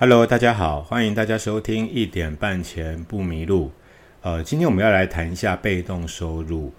Hello，大家好，欢迎大家收听一点半前不迷路。呃，今天我们要来谈一下被动收入。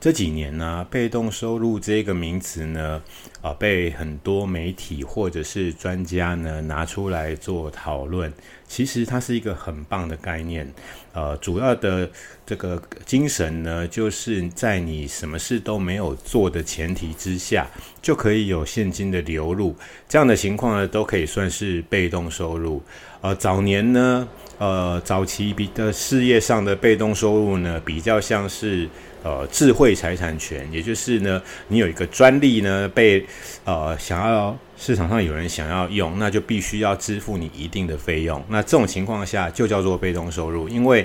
这几年呢，被动收入这个名词呢，啊，被很多媒体或者是专家呢拿出来做讨论。其实它是一个很棒的概念。呃，主要的这个精神呢，就是在你什么事都没有做的前提之下，就可以有现金的流入。这样的情况呢，都可以算是被动收入。呃，早年呢，呃，早期比的事业上的被动收入呢，比较像是。呃，智慧财产权，也就是呢，你有一个专利呢，被呃想要市场上有人想要用，那就必须要支付你一定的费用。那这种情况下就叫做被动收入，因为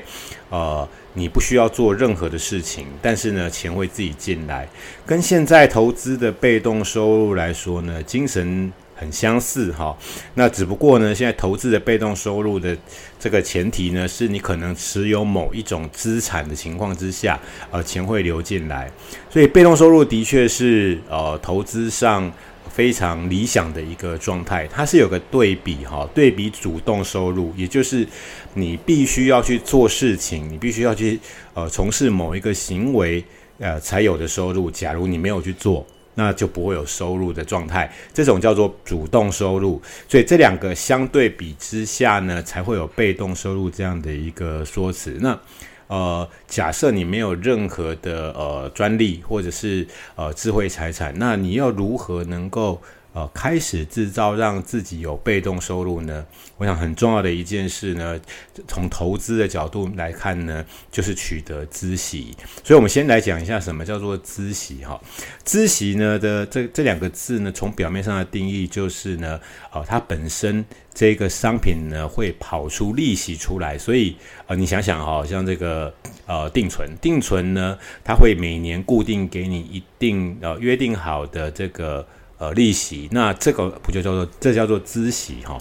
呃你不需要做任何的事情，但是呢钱会自己进来。跟现在投资的被动收入来说呢，精神。很相似哈，那只不过呢，现在投资的被动收入的这个前提呢，是你可能持有某一种资产的情况之下，呃，钱会流进来，所以被动收入的确是呃投资上非常理想的一个状态。它是有个对比哈，对比主动收入，也就是你必须要去做事情，你必须要去呃从事某一个行为呃才有的收入。假如你没有去做。那就不会有收入的状态，这种叫做主动收入。所以这两个相对比之下呢，才会有被动收入这样的一个说辞。那呃，假设你没有任何的呃专利或者是呃智慧财产，那你要如何能够？呃，开始制造让自己有被动收入呢？我想很重要的一件事呢，从投资的角度来看呢，就是取得孳息。所以，我们先来讲一下什么叫做孳息哈。孳息呢的这这两个字呢，从表面上的定义就是呢，呃，它本身这个商品呢会跑出利息出来。所以，呃，你想想哈，像这个呃定存，定存呢，它会每年固定给你一定呃约定好的这个。呃，利息，那这个不就叫做这叫做孳息哈，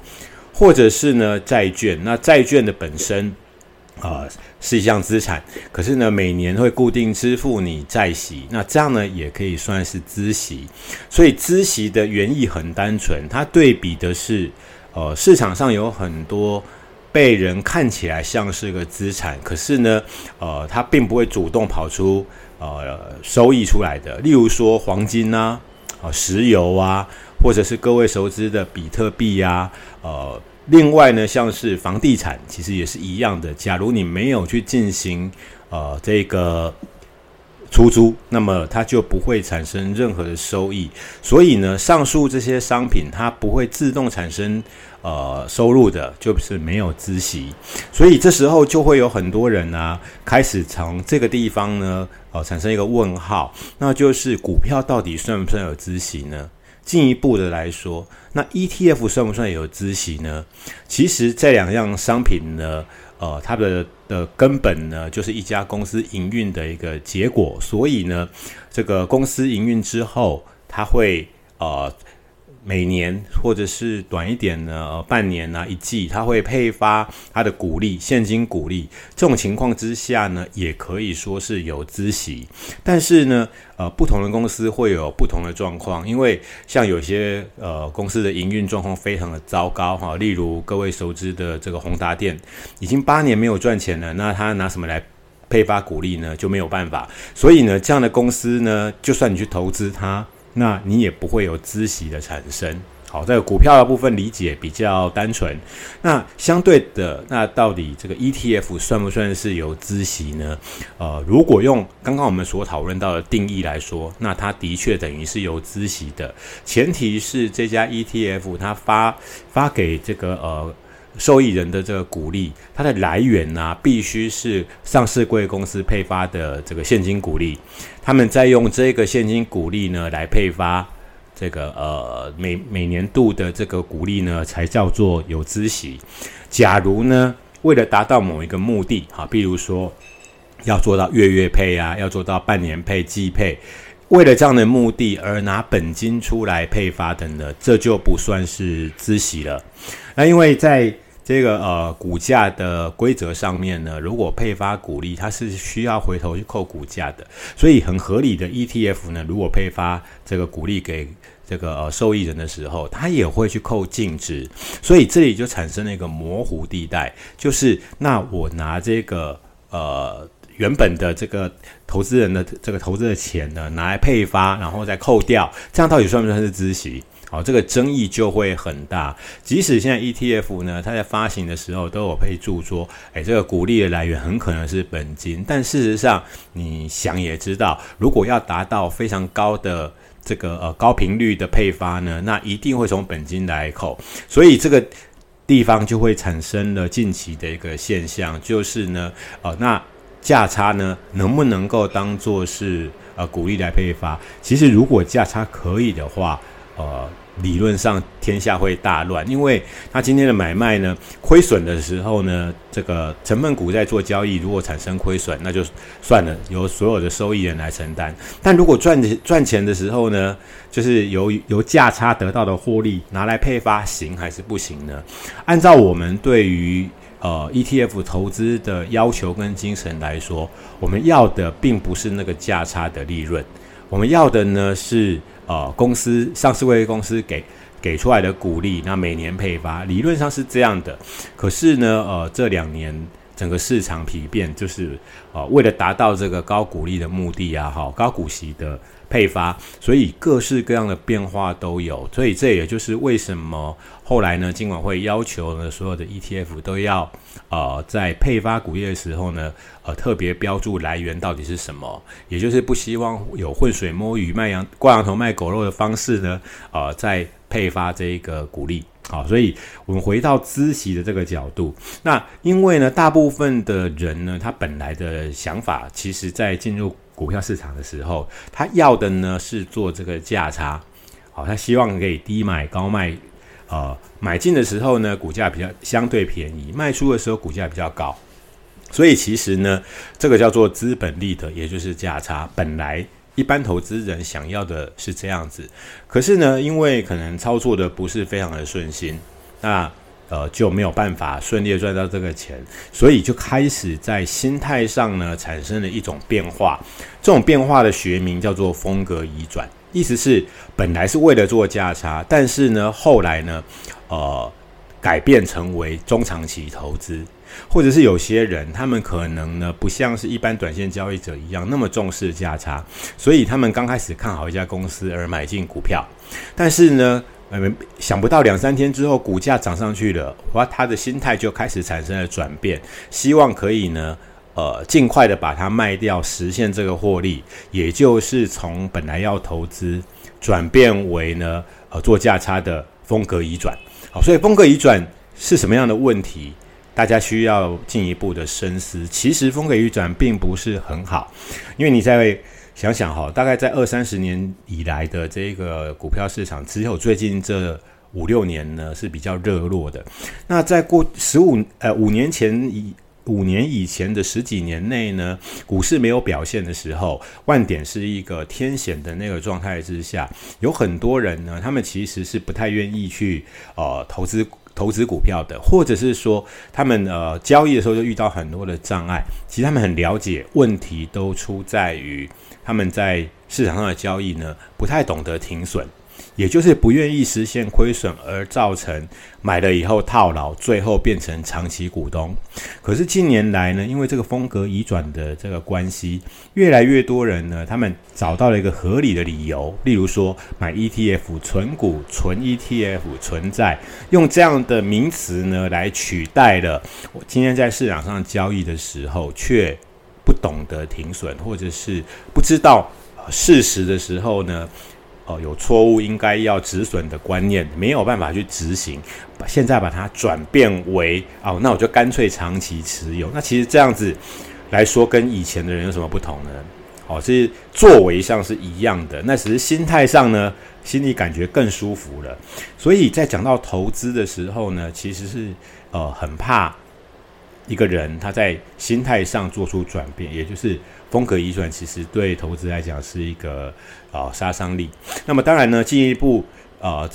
或者是呢债券，那债券的本身啊是一项资产，可是呢每年会固定支付你债息，那这样呢也可以算是孳息。所以孳息的原意很单纯，它对比的是呃市场上有很多被人看起来像是个资产，可是呢呃它并不会主动跑出呃收益出来的，例如说黄金呐。啊石油啊，或者是各位熟知的比特币呀，呃，另外呢，像是房地产，其实也是一样的。假如你没有去进行呃这个出租，那么它就不会产生任何的收益。所以呢，上述这些商品它不会自动产生呃收入的，就是没有孳息。所以这时候就会有很多人呢，开始从这个地方呢。哦，产生一个问号，那就是股票到底算不算有孳息呢？进一步的来说，那 ETF 算不算有孳息呢？其实这两样商品呢，呃，它的的根本呢，就是一家公司营运的一个结果。所以呢，这个公司营运之后，它会呃。每年或者是短一点呢，半年啊，一季，它会配发它的股利，现金股利。这种情况之下呢，也可以说是有资息。但是呢，呃，不同的公司会有不同的状况，因为像有些呃公司的营运状况非常的糟糕哈，例如各位熟知的这个宏达电，已经八年没有赚钱了，那他拿什么来配发股利呢？就没有办法。所以呢，这样的公司呢，就算你去投资它。那你也不会有孳息的产生。好，这个股票的部分理解比较单纯。那相对的，那到底这个 ETF 算不算是有孳息呢？呃，如果用刚刚我们所讨论到的定义来说，那它的确等于是有孳息的。前提是这家 ETF 它发发给这个呃。受益人的这个股利，它的来源呢，必须是上市贵公司配发的这个现金股利，他们在用这个现金股利呢来配发这个呃每每年度的这个股利呢，才叫做有孳息。假如呢，为了达到某一个目的，哈，比如说要做到月月配啊，要做到半年配、季配，为了这样的目的而拿本金出来配发的呢，这就不算是孳息了。那因为在这个呃股价的规则上面呢，如果配发股利，它是需要回头去扣股价的，所以很合理的 ETF 呢，如果配发这个股利给这个受益人的时候，它也会去扣净值，所以这里就产生了一个模糊地带，就是那我拿这个呃原本的这个投资人的这个投资的钱呢，拿来配发，然后再扣掉，这样到底算不算是孳息？好，这个争议就会很大。即使现在 ETF 呢，它在发行的时候都有配注说，哎，这个股利的来源很可能是本金，但事实上，你想也知道，如果要达到非常高的这个呃高频率的配发呢，那一定会从本金来扣，所以这个地方就会产生了近期的一个现象，就是呢，呃，那价差呢能不能够当做是呃股利来配发？其实如果价差可以的话，呃，理论上天下会大乱，因为他今天的买卖呢，亏损的时候呢，这个成分股在做交易，如果产生亏损，那就算了，由所有的收益人来承担。但如果赚赚钱的时候呢，就是由由价差得到的获利拿来配发，行还是不行呢？按照我们对于呃 ETF 投资的要求跟精神来说，我们要的并不是那个价差的利润，我们要的呢是。呃，公司上市会公司给给出来的股利，那每年配发，理论上是这样的。可是呢，呃，这两年整个市场疲变，就是呃，为了达到这个高股利的目的啊，哈，高股息的。配发，所以各式各样的变化都有，所以这也就是为什么后来呢，金管会要求呢，所有的 ETF 都要呃在配发股业的时候呢，呃特别标注来源到底是什么，也就是不希望有浑水摸鱼、卖羊挂羊头卖狗肉的方式呢，呃在配发这一个股利。好，所以我们回到孳息的这个角度，那因为呢，大部分的人呢，他本来的想法，其实在进入股票市场的时候，他要的呢是做这个价差，好，他希望可以低买高卖，呃，买进的时候呢，股价比较相对便宜，卖出的时候股价比较高，所以其实呢，这个叫做资本利得，也就是价差，本来。一般投资人想要的是这样子，可是呢，因为可能操作的不是非常的顺心，那呃就没有办法顺利赚到这个钱，所以就开始在心态上呢产生了一种变化。这种变化的学名叫做风格移转，意思是本来是为了做价差，但是呢后来呢，呃改变成为中长期投资。或者是有些人，他们可能呢不像是一般短线交易者一样那么重视价差，所以他们刚开始看好一家公司而买进股票，但是呢，呃，想不到两三天之后股价涨上去了，哇，他的心态就开始产生了转变，希望可以呢，呃，尽快的把它卖掉，实现这个获利，也就是从本来要投资转变为呢，呃，做价差的风格移转。好，所以风格移转是什么样的问题？大家需要进一步的深思。其实风格移转并不是很好，因为你在想想哈，大概在二三十年以来的这个股票市场，只有最近这五六年呢是比较热络的。那在过十五呃五年前以五年以前的十几年内呢，股市没有表现的时候，万点是一个天险的那个状态之下，有很多人呢，他们其实是不太愿意去呃投资。投资股票的，或者是说他们呃交易的时候就遇到很多的障碍，其实他们很了解问题都出在于他们在市场上的交易呢，不太懂得停损。也就是不愿意实现亏损，而造成买了以后套牢，最后变成长期股东。可是近年来呢，因为这个风格移转的这个关系，越来越多人呢，他们找到了一个合理的理由，例如说买 ETF、存股、存 ETF、存在，用这样的名词呢来取代了我今天在市场上交易的时候却不懂得停损，或者是不知道事实的时候呢。哦，有错误应该要止损的观念没有办法去执行，现在把它转变为哦，那我就干脆长期持有。那其实这样子来说，跟以前的人有什么不同呢？哦，是作为上是一样的，那只是心态上呢，心里感觉更舒服了。所以在讲到投资的时候呢，其实是呃很怕一个人他在心态上做出转变，也就是。风格移转其实对投资来讲是一个啊杀伤力。那么当然呢，进一步呃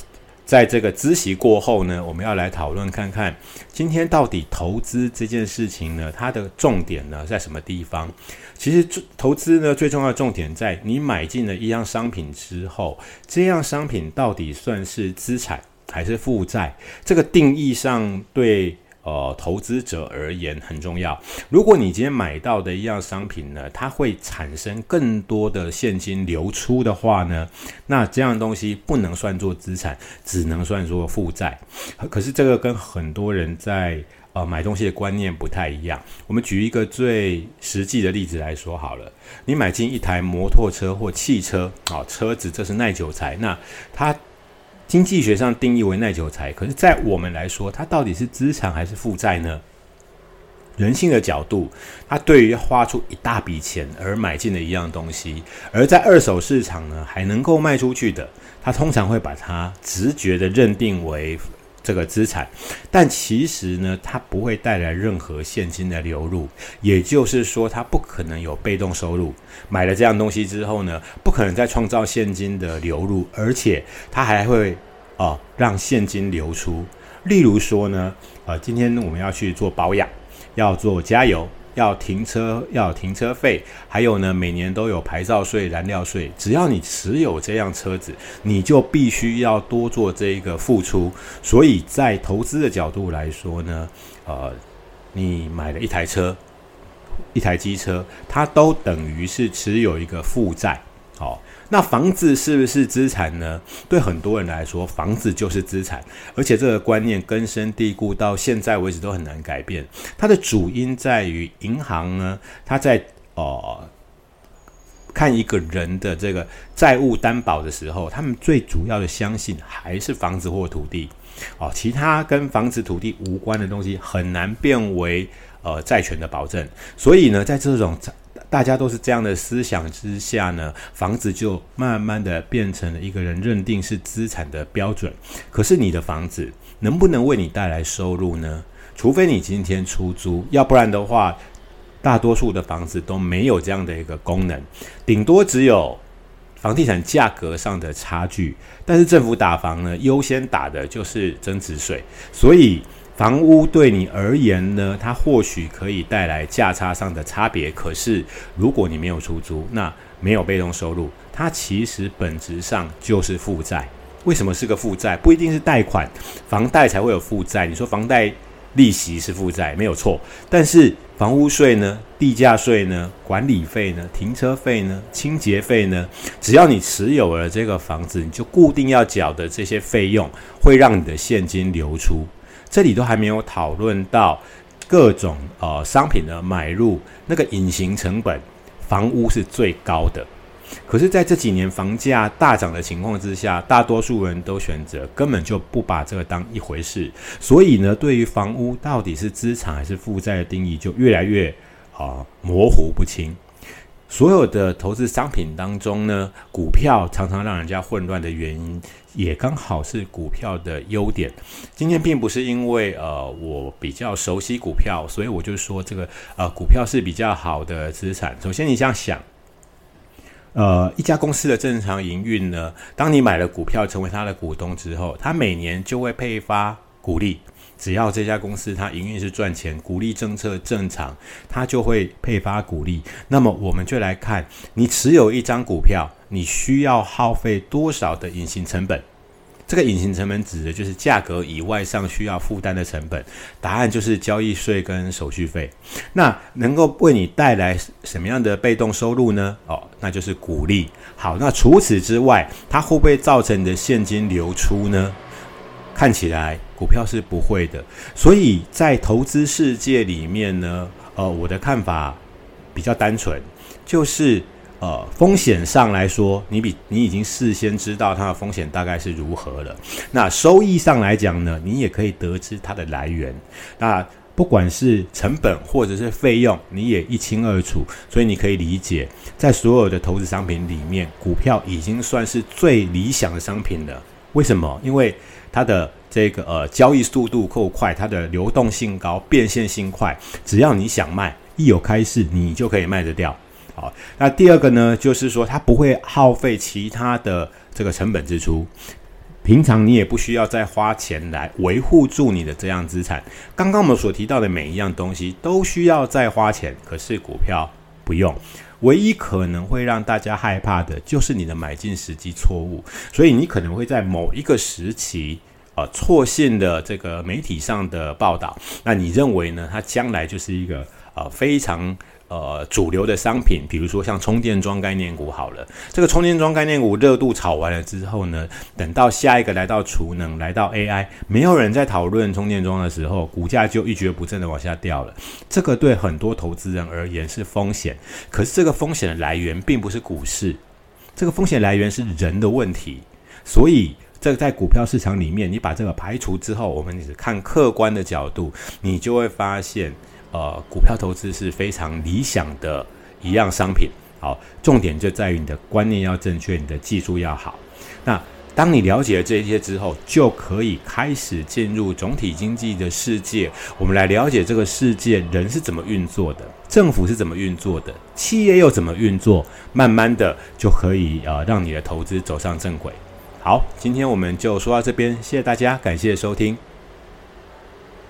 在这个知悉过后呢，我们要来讨论看看，今天到底投资这件事情呢，它的重点呢在什么地方？其实投资呢最重要的重点在你买进了一样商品之后，这样商品到底算是资产还是负债？这个定义上对。呃，投资者而言很重要。如果你今天买到的一样商品呢，它会产生更多的现金流出的话呢，那这样东西不能算作资产，只能算作负债。可是这个跟很多人在呃买东西的观念不太一样。我们举一个最实际的例子来说好了，你买进一台摩托车或汽车，啊，车子这是耐久材，那它。经济学上定义为耐久财，可是，在我们来说，它到底是资产还是负债呢？人性的角度，它对于花出一大笔钱而买进的一样东西，而在二手市场呢，还能够卖出去的，它通常会把它直觉的认定为。这个资产，但其实呢，它不会带来任何现金的流入，也就是说，它不可能有被动收入。买了这样东西之后呢，不可能再创造现金的流入，而且它还会哦让现金流出。例如说呢，呃，今天我们要去做保养，要做加油。要停车，要停车费，还有呢，每年都有牌照税、燃料税。只要你持有这辆车子，你就必须要多做这一个付出。所以在投资的角度来说呢，呃，你买了一台车，一台机车，它都等于是持有一个负债。好，那房子是不是资产呢？对很多人来说，房子就是资产，而且这个观念根深蒂固，到现在为止都很难改变。它的主因在于银行呢，它在呃看一个人的这个债务担保的时候，他们最主要的相信还是房子或土地。哦，其他跟房子、土地无关的东西很难变为呃债权的保证。所以呢，在这种大家都是这样的思想之下呢，房子就慢慢的变成了一个人认定是资产的标准。可是你的房子能不能为你带来收入呢？除非你今天出租，要不然的话，大多数的房子都没有这样的一个功能，顶多只有房地产价格上的差距。但是政府打房呢，优先打的就是增值税，所以。房屋对你而言呢，它或许可以带来价差上的差别。可是，如果你没有出租，那没有被动收入，它其实本质上就是负债。为什么是个负债？不一定是贷款，房贷才会有负债。你说房贷利息是负债，没有错。但是房屋税呢、地价税呢、管理费呢、停车费呢、清洁费呢，只要你持有了这个房子，你就固定要缴的这些费用，会让你的现金流出。这里都还没有讨论到各种呃商品的买入那个隐形成本，房屋是最高的。可是，在这几年房价大涨的情况之下，大多数人都选择根本就不把这个当一回事。所以呢，对于房屋到底是资产还是负债的定义，就越来越啊模糊不清。所有的投资商品当中呢，股票常常让人家混乱的原因，也刚好是股票的优点。今天并不是因为呃我比较熟悉股票，所以我就说这个呃股票是比较好的资产。首先你这样想，呃一家公司的正常营运呢，当你买了股票成为他的股东之后，他每年就会配发股利。只要这家公司它营运是赚钱，股利政策正常，它就会配发股利。那么我们就来看，你持有一张股票，你需要耗费多少的隐形成本？这个隐形成本指的就是价格以外上需要负担的成本。答案就是交易税跟手续费。那能够为你带来什么样的被动收入呢？哦，那就是股利。好，那除此之外，它会不会造成你的现金流出呢？看起来股票是不会的，所以在投资世界里面呢，呃，我的看法比较单纯，就是呃，风险上来说，你比你已经事先知道它的风险大概是如何了。那收益上来讲呢，你也可以得知它的来源。那不管是成本或者是费用，你也一清二楚。所以你可以理解，在所有的投资商品里面，股票已经算是最理想的商品了。为什么？因为它的这个呃交易速度够快，它的流动性高，变现性快。只要你想卖，一有开市，你就可以卖得掉。好，那第二个呢，就是说它不会耗费其他的这个成本支出。平常你也不需要再花钱来维护住你的这样资产。刚刚我们所提到的每一样东西都需要再花钱，可是股票不用。唯一可能会让大家害怕的就是你的买进时机错误，所以你可能会在某一个时期，呃，错信的这个媒体上的报道，那你认为呢？它将来就是一个呃非常。呃，主流的商品，比如说像充电桩概念股，好了，这个充电桩概念股热度炒完了之后呢，等到下一个来到储能，来到 AI，没有人在讨论充电桩的时候，股价就一蹶不振的往下掉了。这个对很多投资人而言是风险，可是这个风险的来源并不是股市，这个风险来源是人的问题。所以，这个在股票市场里面，你把这个排除之后，我们只看客观的角度，你就会发现。呃，股票投资是非常理想的一样商品。好，重点就在于你的观念要正确，你的技术要好。那当你了解了这些之后，就可以开始进入总体经济的世界。我们来了解这个世界人是怎么运作的，政府是怎么运作的，企业又怎么运作，慢慢的就可以呃让你的投资走上正轨。好，今天我们就说到这边，谢谢大家，感谢收听。